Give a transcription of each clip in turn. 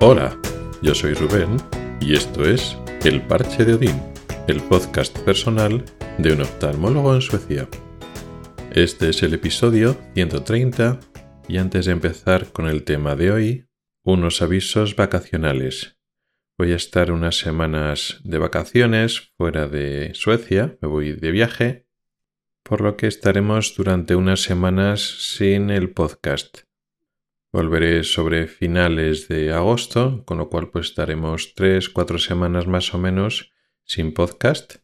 Hola, yo soy Rubén y esto es El Parche de Odín, el podcast personal de un oftalmólogo en Suecia. Este es el episodio 130 y antes de empezar con el tema de hoy, unos avisos vacacionales. Voy a estar unas semanas de vacaciones fuera de Suecia, me voy de viaje, por lo que estaremos durante unas semanas sin el podcast. Volveré sobre finales de agosto, con lo cual pues estaremos tres, cuatro semanas más o menos sin podcast.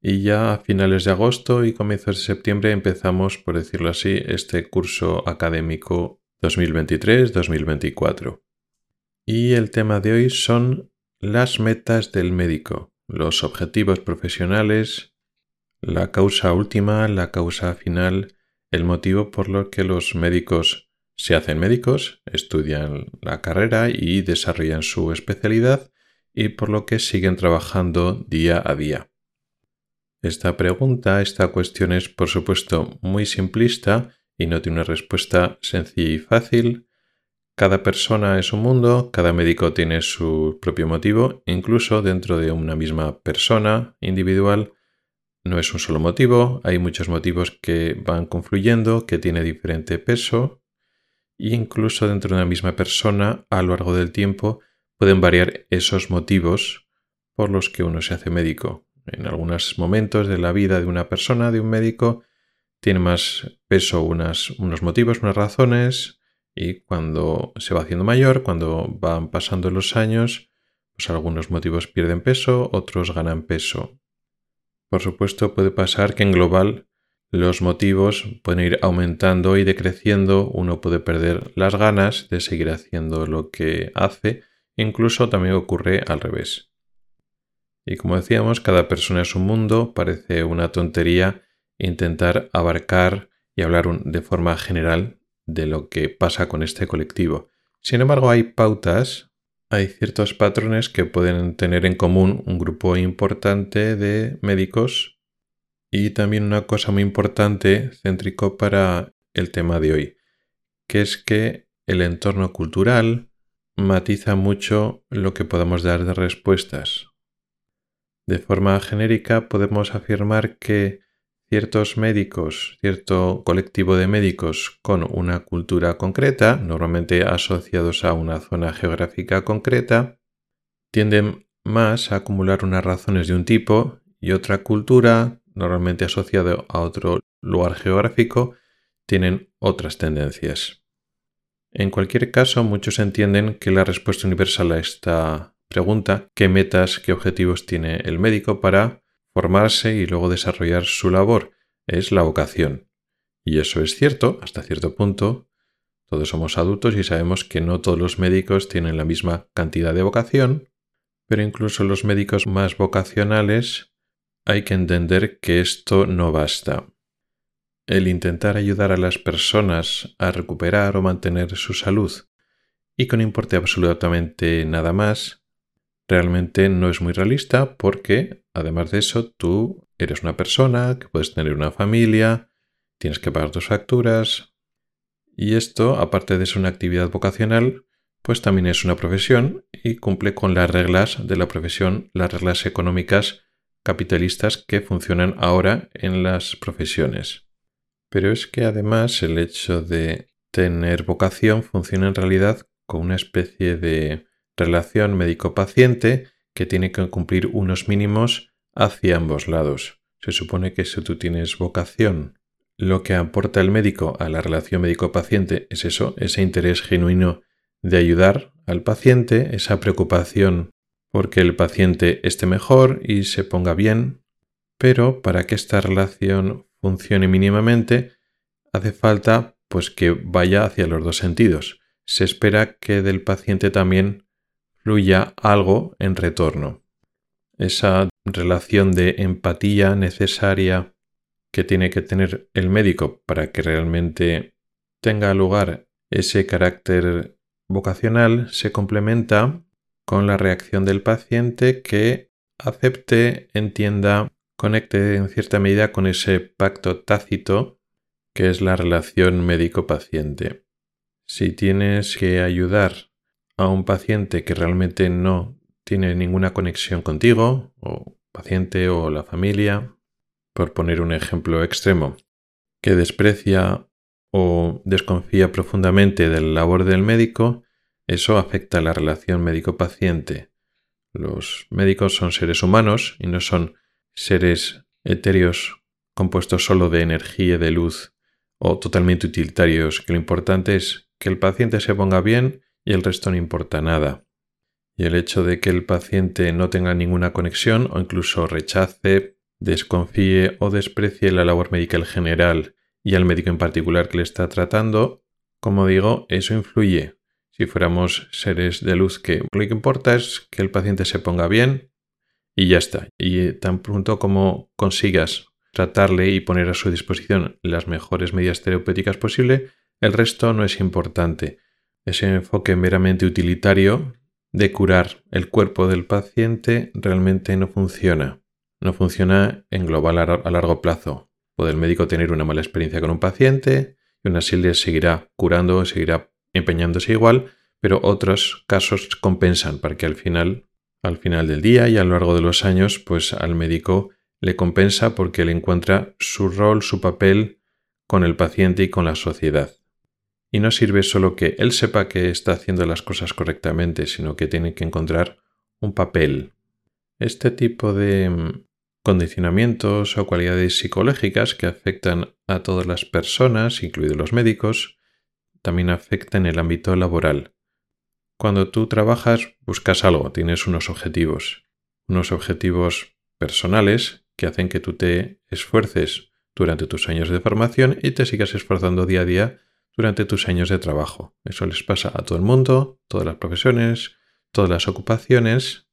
Y ya a finales de agosto y comienzos de septiembre empezamos, por decirlo así, este curso académico 2023-2024. Y el tema de hoy son las metas del médico, los objetivos profesionales, la causa última, la causa final, el motivo por lo que los médicos se hacen médicos, estudian la carrera y desarrollan su especialidad y por lo que siguen trabajando día a día. Esta pregunta, esta cuestión es por supuesto muy simplista y no tiene una respuesta sencilla y fácil, cada persona es un mundo, cada médico tiene su propio motivo, incluso dentro de una misma persona individual. No es un solo motivo, hay muchos motivos que van confluyendo, que tiene diferente peso, incluso dentro de una misma persona a lo largo del tiempo pueden variar esos motivos por los que uno se hace médico. En algunos momentos de la vida de una persona, de un médico, tiene más peso unos motivos, unas razones, y cuando se va haciendo mayor, cuando van pasando los años, pues algunos motivos pierden peso, otros ganan peso. Por supuesto, puede pasar que en global los motivos pueden ir aumentando y decreciendo, uno puede perder las ganas de seguir haciendo lo que hace, incluso también ocurre al revés. Y como decíamos, cada persona es un mundo, parece una tontería intentar abarcar y hablar de forma general de lo que pasa con este colectivo. Sin embargo, hay pautas, hay ciertos patrones que pueden tener en común un grupo importante de médicos y también una cosa muy importante, céntrico para el tema de hoy, que es que el entorno cultural matiza mucho lo que podemos dar de respuestas. De forma genérica podemos afirmar que ciertos médicos, cierto colectivo de médicos con una cultura concreta, normalmente asociados a una zona geográfica concreta, tienden más a acumular unas razones de un tipo y otra cultura, normalmente asociada a otro lugar geográfico, tienen otras tendencias. En cualquier caso, muchos entienden que la respuesta universal a esta pregunta, qué metas, qué objetivos tiene el médico para formarse y luego desarrollar su labor, es la vocación. Y eso es cierto, hasta cierto punto. Todos somos adultos y sabemos que no todos los médicos tienen la misma cantidad de vocación, pero incluso los médicos más vocacionales hay que entender que esto no basta. El intentar ayudar a las personas a recuperar o mantener su salud y que no importe absolutamente nada más, realmente no es muy realista porque, además de eso, tú eres una persona que puedes tener una familia, tienes que pagar tus facturas. Y esto, aparte de ser una actividad vocacional, pues también es una profesión y cumple con las reglas de la profesión, las reglas económicas capitalistas que funcionan ahora en las profesiones. Pero es que además el hecho de tener vocación funciona en realidad con una especie de relación médico-paciente que tiene que cumplir unos mínimos hacia ambos lados. Se supone que si tú tienes vocación, lo que aporta el médico a la relación médico-paciente es eso, ese interés genuino de ayudar al paciente, esa preocupación porque el paciente esté mejor y se ponga bien, pero para que esta relación funcione mínimamente hace falta pues que vaya hacia los dos sentidos. Se espera que del paciente también fluya algo en retorno. Esa relación de empatía necesaria que tiene que tener el médico para que realmente tenga lugar ese carácter vocacional se complementa con la reacción del paciente que acepte, entienda, conecte en cierta medida con ese pacto tácito que es la relación médico-paciente. Si tienes que ayudar a un paciente que realmente no tiene ninguna conexión contigo, o paciente o la familia, por poner un ejemplo extremo, que desprecia o desconfía profundamente de la labor del médico, eso afecta a la relación médico-paciente. Los médicos son seres humanos y no son seres etéreos compuestos solo de energía y de luz o totalmente utilitarios, que lo importante es que el paciente se ponga bien y el resto no importa nada. Y el hecho de que el paciente no tenga ninguna conexión o incluso rechace, desconfíe o desprecie la labor médica en general y al médico en particular que le está tratando, como digo, eso influye. Si fuéramos seres de luz que lo que importa es que el paciente se ponga bien y ya está. Y tan pronto como consigas tratarle y poner a su disposición las mejores medidas terapéuticas posible, el resto no es importante. Ese enfoque meramente utilitario de curar el cuerpo del paciente realmente no funciona. No funciona en global a largo plazo. Puede el médico tener una mala experiencia con un paciente y una así seguirá curando, seguirá empeñándose igual, pero otros casos compensan para que al final, al final del día y a lo largo de los años, pues al médico le compensa porque le encuentra su rol, su papel con el paciente y con la sociedad. Y no sirve solo que él sepa que está haciendo las cosas correctamente, sino que tiene que encontrar un papel. Este tipo de mm, condicionamientos o cualidades psicológicas que afectan a todas las personas, incluidos los médicos, también afectan el ámbito laboral. Cuando tú trabajas buscas algo, tienes unos objetivos, unos objetivos personales que hacen que tú te esfuerces durante tus años de formación y te sigas esforzando día a día durante tus años de trabajo. Eso les pasa a todo el mundo, todas las profesiones, todas las ocupaciones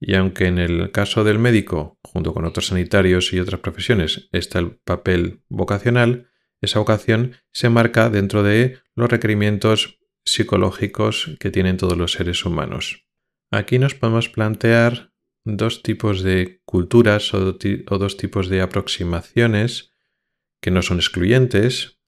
y aunque en el caso del médico, junto con otros sanitarios y otras profesiones, está el papel vocacional, esa vocación se marca dentro de los requerimientos psicológicos que tienen todos los seres humanos. Aquí nos podemos plantear dos tipos de culturas o, dos tipos de aproximaciones que no son excluyentes,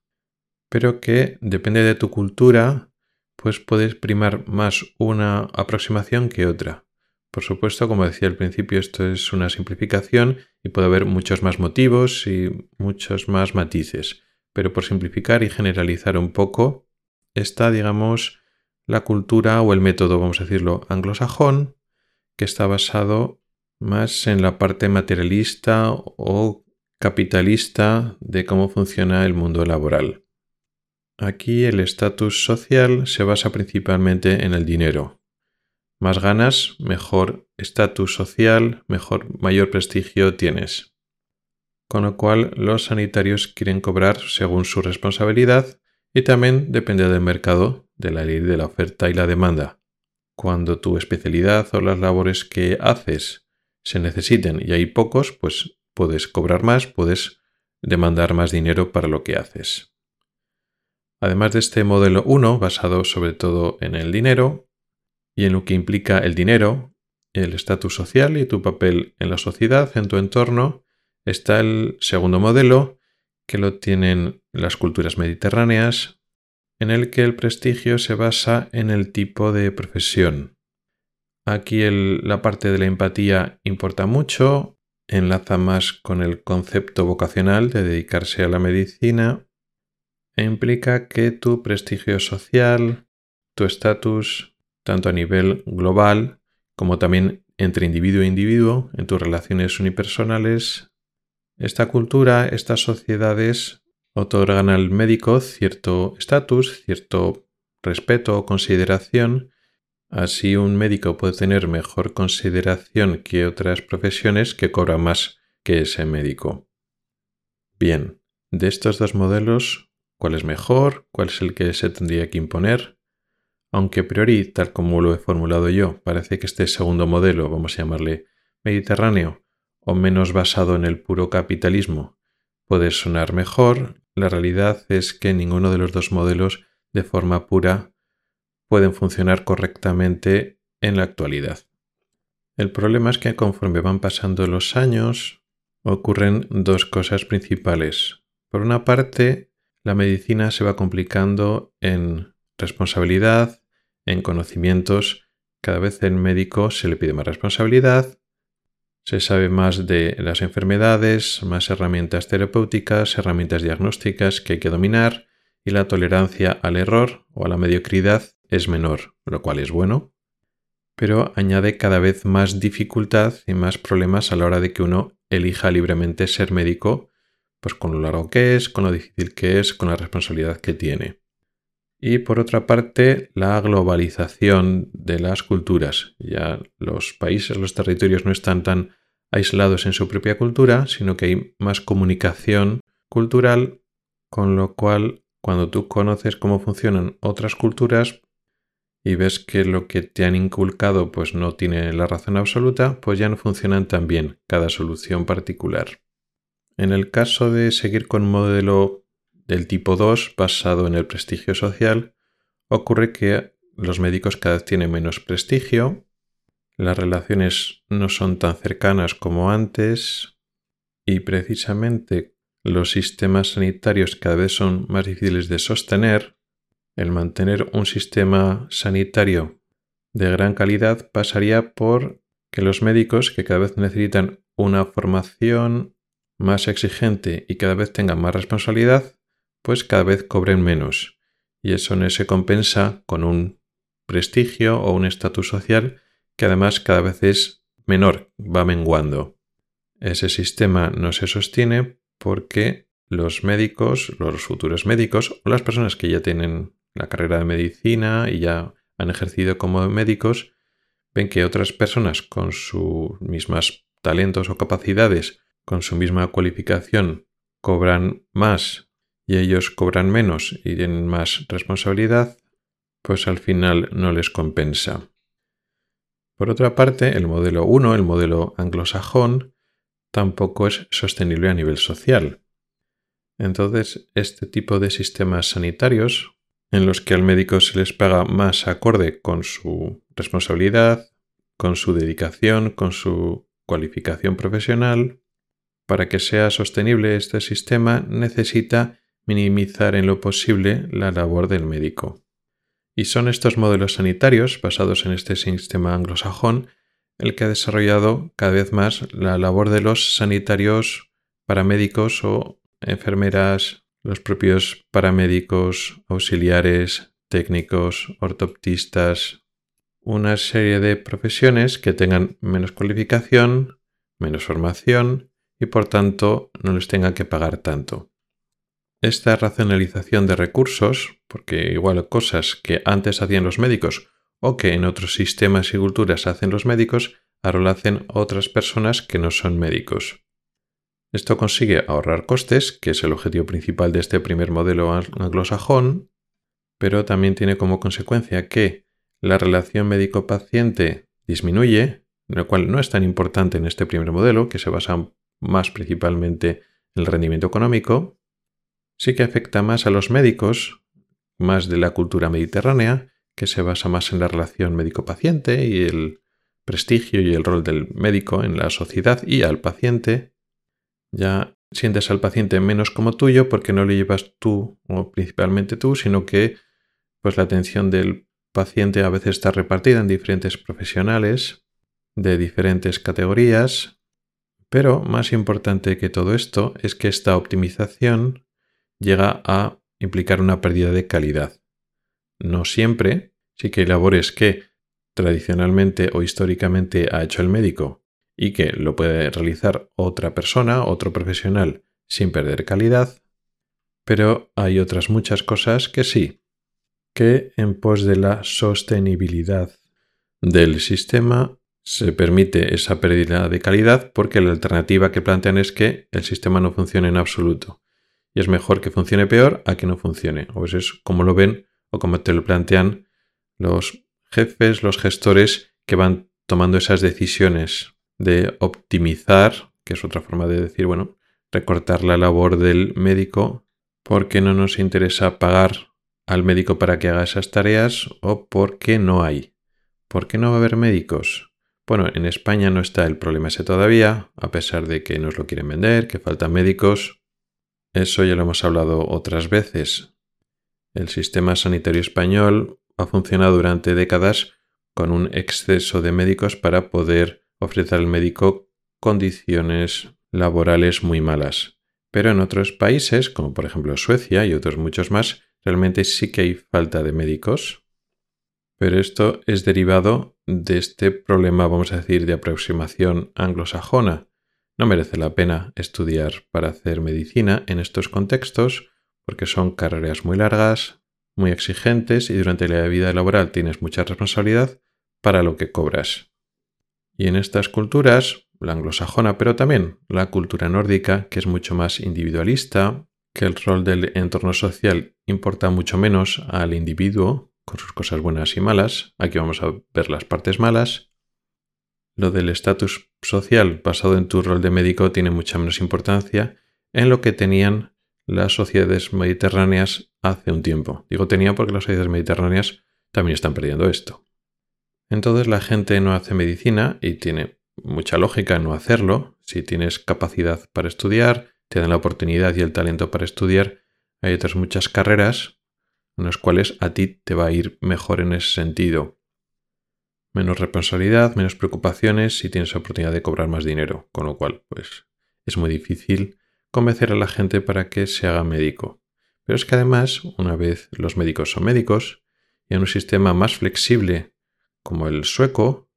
pero que depende de tu cultura, pues puedes primar más una aproximación que otra. Por supuesto, como decía al principio, esto es una simplificación y puede haber muchos más motivos y muchos más matices. Pero por simplificar y generalizar un poco, está, digamos, la cultura o el método, vamos a decirlo, anglosajón, que está basado más en la parte materialista o capitalista de cómo funciona el mundo laboral. Aquí el estatus social se basa principalmente en el dinero, más ganas, mejor estatus social, mejor, mayor prestigio tienes. Con lo cual los sanitarios quieren cobrar según su responsabilidad y también depende del mercado, de la ley de la oferta y la demanda. Cuando tu especialidad o las labores que haces se necesiten y hay pocos, pues puedes cobrar más, puedes demandar más dinero para lo que haces. Además de este modelo 1, basado sobre todo en el dinero, y en lo que implica el dinero, el estatus social y tu papel en la sociedad, en tu entorno, está el segundo modelo, que lo tienen las culturas mediterráneas, en el que el prestigio se basa en el tipo de profesión. Aquí la parte de la empatía importa mucho, enlaza más con el concepto vocacional de dedicarse a la medicina e implica que tu prestigio social, tu estatus tanto a nivel global como también entre individuo e individuo, en tus relaciones unipersonales. Esta cultura, estas sociedades otorgan al médico cierto estatus, cierto respeto o consideración. Así un médico puede tener mejor consideración que otras profesiones que cobran más que ese médico. Bien, de estos dos modelos, ¿cuál es mejor? ¿Cuál es el que se tendría que imponer? Aunque a priori, tal como lo he formulado yo, parece que este segundo modelo, vamos a llamarle mediterráneo, o menos basado en el puro capitalismo, puede sonar mejor, la realidad es que ninguno de los dos modelos de forma pura pueden funcionar correctamente en la actualidad. El problema es que conforme van pasando los años, ocurren dos cosas principales. Por una parte, la medicina se va complicando en responsabilidad, en conocimientos, cada vez el médico se le pide más responsabilidad, se sabe más de las enfermedades, más herramientas terapéuticas, herramientas diagnósticas que hay que dominar y la tolerancia al error o a la mediocridad es menor, lo cual es bueno, pero añade cada vez más dificultad y más problemas a la hora de que uno elija libremente ser médico, pues con lo largo que es, con lo difícil que es, con la responsabilidad que tiene. Y por otra parte, la globalización de las culturas. Ya los países, los territorios no están tan aislados en su propia cultura, sino que hay más comunicación cultural, con lo cual cuando tú conoces cómo funcionan otras culturas y ves que lo que te han inculcado pues no tiene la razón absoluta, pues ya no funcionan tan bien cada solución particular. En el caso de seguir con un modelo del tipo 2 basado en el prestigio social, ocurre que los médicos cada vez tienen menos prestigio, las relaciones no son tan cercanas como antes y precisamente los sistemas sanitarios cada vez son más difíciles de sostener, el mantener un sistema sanitario de gran calidad pasaría por que los médicos, que cada vez necesitan una formación más exigente y cada vez tengan más responsabilidad, pues cada vez cobren menos. Y eso no se compensa con un prestigio o un estatus social que además cada vez es menor, va menguando. Ese sistema no se sostiene porque los médicos, los futuros médicos o las personas que ya tienen la carrera de medicina y ya han ejercido como médicos, ven que otras personas con sus mismas talentos o capacidades, con su misma cualificación, cobran más y ellos cobran menos y tienen más responsabilidad, pues al final no les compensa. Por otra parte, el modelo 1, el modelo anglosajón, tampoco es sostenible a nivel social. Entonces, este tipo de sistemas sanitarios, en los que al médico se les paga más acorde con su responsabilidad, con su dedicación, con su cualificación profesional, para que sea sostenible este sistema necesita minimizar en lo posible la labor del médico. Y son estos modelos sanitarios, basados en este sistema anglosajón, el que ha desarrollado cada vez más la labor de los sanitarios paramédicos o enfermeras, los propios paramédicos, auxiliares, técnicos, ortoptistas, una serie de profesiones que tengan menos cualificación, menos formación y por tanto no les tenga que pagar tanto. Esta racionalización de recursos, porque igual cosas que antes hacían los médicos o que en otros sistemas y culturas hacen los médicos, ahora lo hacen otras personas que no son médicos. Esto consigue ahorrar costes, que es el objetivo principal de este primer modelo anglosajón, pero también tiene como consecuencia que la relación médico-paciente disminuye, lo cual no es tan importante en este primer modelo, que se basa más principalmente en el rendimiento económico, sí que afecta más a los médicos, más de la cultura mediterránea, que se basa más en la relación médico-paciente y el prestigio y el rol del médico en la sociedad y al paciente. Ya sientes al paciente menos como tuyo porque no lo llevas tú o principalmente tú, sino que pues la atención del paciente a veces está repartida en diferentes profesionales de diferentes categorías, pero más importante que todo esto es que esta optimización llega a implicar una pérdida de calidad. No siempre, sí que hay labores que tradicionalmente o históricamente ha hecho el médico y que lo puede realizar otra persona, otro profesional, sin perder calidad, pero hay otras muchas cosas que sí, que en pos de la sostenibilidad del sistema se permite esa pérdida de calidad porque la alternativa que plantean es que el sistema no funcione en absoluto y es mejor que funcione peor a que no funcione. O eso es como lo ven o como te lo plantean los jefes, los gestores que van tomando esas decisiones de optimizar, que es otra forma de decir, bueno, recortar la labor del médico porque no nos interesa pagar al médico para que haga esas tareas o porque no hay. ¿Por qué no va a haber médicos? Bueno, en España no está el problema ese todavía, a pesar de que nos lo quieren vender, que faltan médicos. Eso ya lo hemos hablado otras veces. El sistema sanitario español ha funcionado durante décadas con un exceso de médicos para poder ofrecer al médico condiciones laborales muy malas. Pero en otros países, como por ejemplo Suecia y otros muchos más, realmente sí que hay falta de médicos. Pero esto es derivado de este problema, vamos a decir, de aproximación anglosajona. No merece la pena estudiar para hacer medicina en estos contextos porque son carreras muy largas, muy exigentes y durante la vida laboral tienes mucha responsabilidad para lo que cobras. Y en estas culturas, la anglosajona, pero también la cultura nórdica, que es mucho más individualista, que el rol del entorno social importa mucho menos al individuo, con sus cosas buenas y malas, aquí vamos a ver las partes malas, lo del estatus social basado en tu rol de médico tiene mucha menos importancia en lo que tenían las sociedades mediterráneas hace un tiempo. Digo tenía porque las sociedades mediterráneas también están perdiendo esto. Entonces la gente no hace medicina y tiene mucha lógica no hacerlo. Si tienes capacidad para estudiar, te dan la oportunidad y el talento para estudiar, hay otras muchas carreras en las cuales a ti te va a ir mejor en ese sentido. Menos responsabilidad, menos preocupaciones y tienes la oportunidad de cobrar más dinero, con lo cual pues es muy difícil convencer a la gente para que se haga médico. Pero es que además, una vez los médicos son médicos, y en un sistema más flexible como el sueco,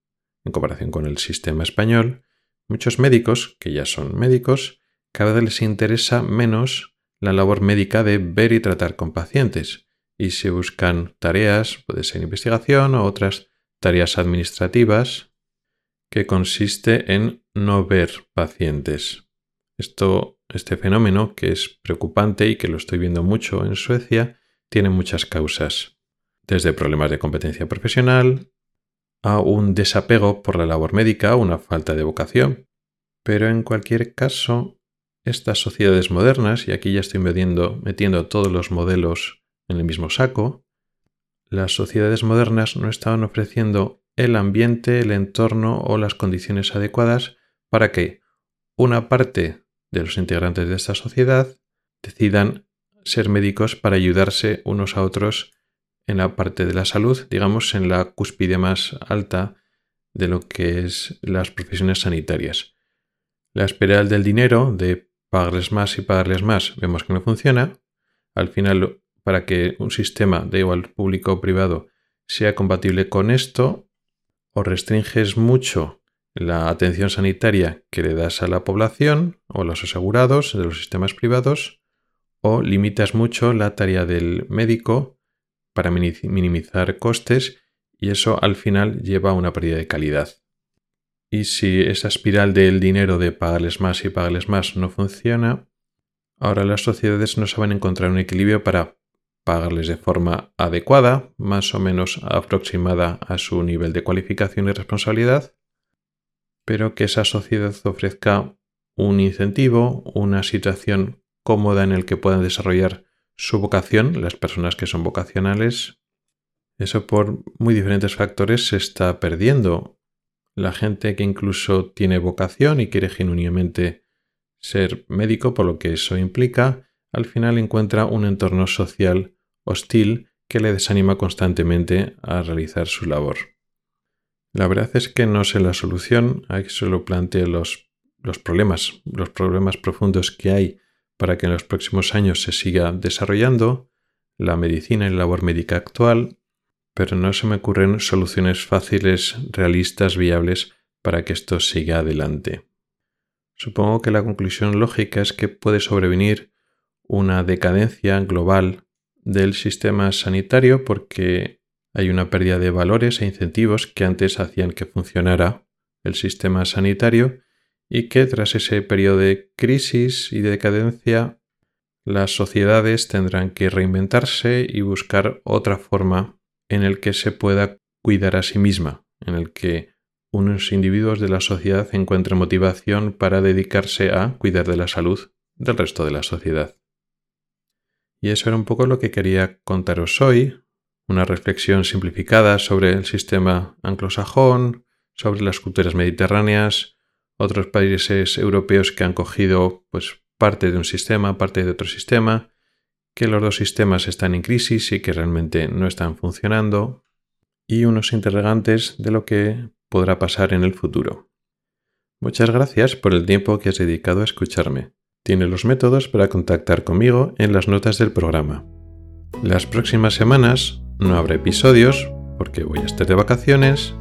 en comparación con el sistema español, muchos médicos, que ya son médicos, cada vez les interesa menos la labor médica de ver y tratar con pacientes, y se buscan tareas, puede ser investigación o otras tareas administrativas, que consiste en no ver pacientes. Esto, este fenómeno, que es preocupante y que lo estoy viendo mucho en Suecia, tiene muchas causas, desde problemas de competencia profesional a un desapego por la labor médica, una falta de vocación. Pero en cualquier caso, estas sociedades modernas, y aquí ya estoy metiendo, metiendo todos los modelos en el mismo saco, las sociedades modernas no estaban ofreciendo el ambiente, el entorno o las condiciones adecuadas para que una parte de los integrantes de esta sociedad decidan ser médicos para ayudarse unos a otros en la parte de la salud, digamos en la cúspide más alta de lo que es las profesiones sanitarias. La espiral del dinero, de pagarles más y pagarles más, vemos que no funciona. Al final, para que un sistema, de igual público o privado, sea compatible con esto, o restringes mucho la atención sanitaria que le das a la población o a los asegurados de los sistemas privados o limitas mucho la tarea del médico para minimizar costes y eso al final lleva a una pérdida de calidad. Y si esa espiral del dinero de pagarles más y pagarles más no funciona, ahora las sociedades no saben encontrar un equilibrio para pagarles de forma adecuada, más o menos aproximada a su nivel de cualificación y responsabilidad, pero que esa sociedad ofrezca un incentivo, una situación cómoda en el que puedan desarrollar su vocación, las personas que son vocacionales. Eso por muy diferentes factores se está perdiendo. La gente que incluso tiene vocación y quiere genuinamente ser médico, por lo que eso implica, al final encuentra un entorno social hostil que le desanima constantemente a realizar su labor. La verdad es que no sé la solución, hay que solo plantear los, problemas, los problemas profundos que hay para que en los próximos años se siga desarrollando la medicina y la labor médica actual, pero no se me ocurren soluciones fáciles, realistas, viables para que esto siga adelante. Supongo que la conclusión lógica es que puede sobrevenir una decadencia global del sistema sanitario porque hay una pérdida de valores e incentivos que antes hacían que funcionara el sistema sanitario y que tras ese periodo de crisis y de decadencia las sociedades tendrán que reinventarse y buscar otra forma en el que se pueda cuidar a sí misma, en el que unos individuos de la sociedad encuentren motivación para dedicarse a cuidar de la salud del resto de la sociedad. Y eso era un poco lo que quería contaros hoy, una reflexión simplificada sobre el sistema anglosajón, sobre las culturas mediterráneas, otros países europeos que han cogido pues parte de un sistema, parte de otro sistema, que los dos sistemas están en crisis y que realmente no están funcionando, y unos interrogantes de lo que podrá pasar en el futuro. Muchas gracias por el tiempo que has dedicado a escucharme. Tiene los métodos para contactar conmigo en las notas del programa. Las próximas semanas no habrá episodios porque voy a estar de vacaciones,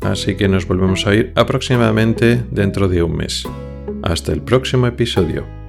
así que nos volvemos a ir aproximadamente dentro de un mes. Hasta el próximo episodio.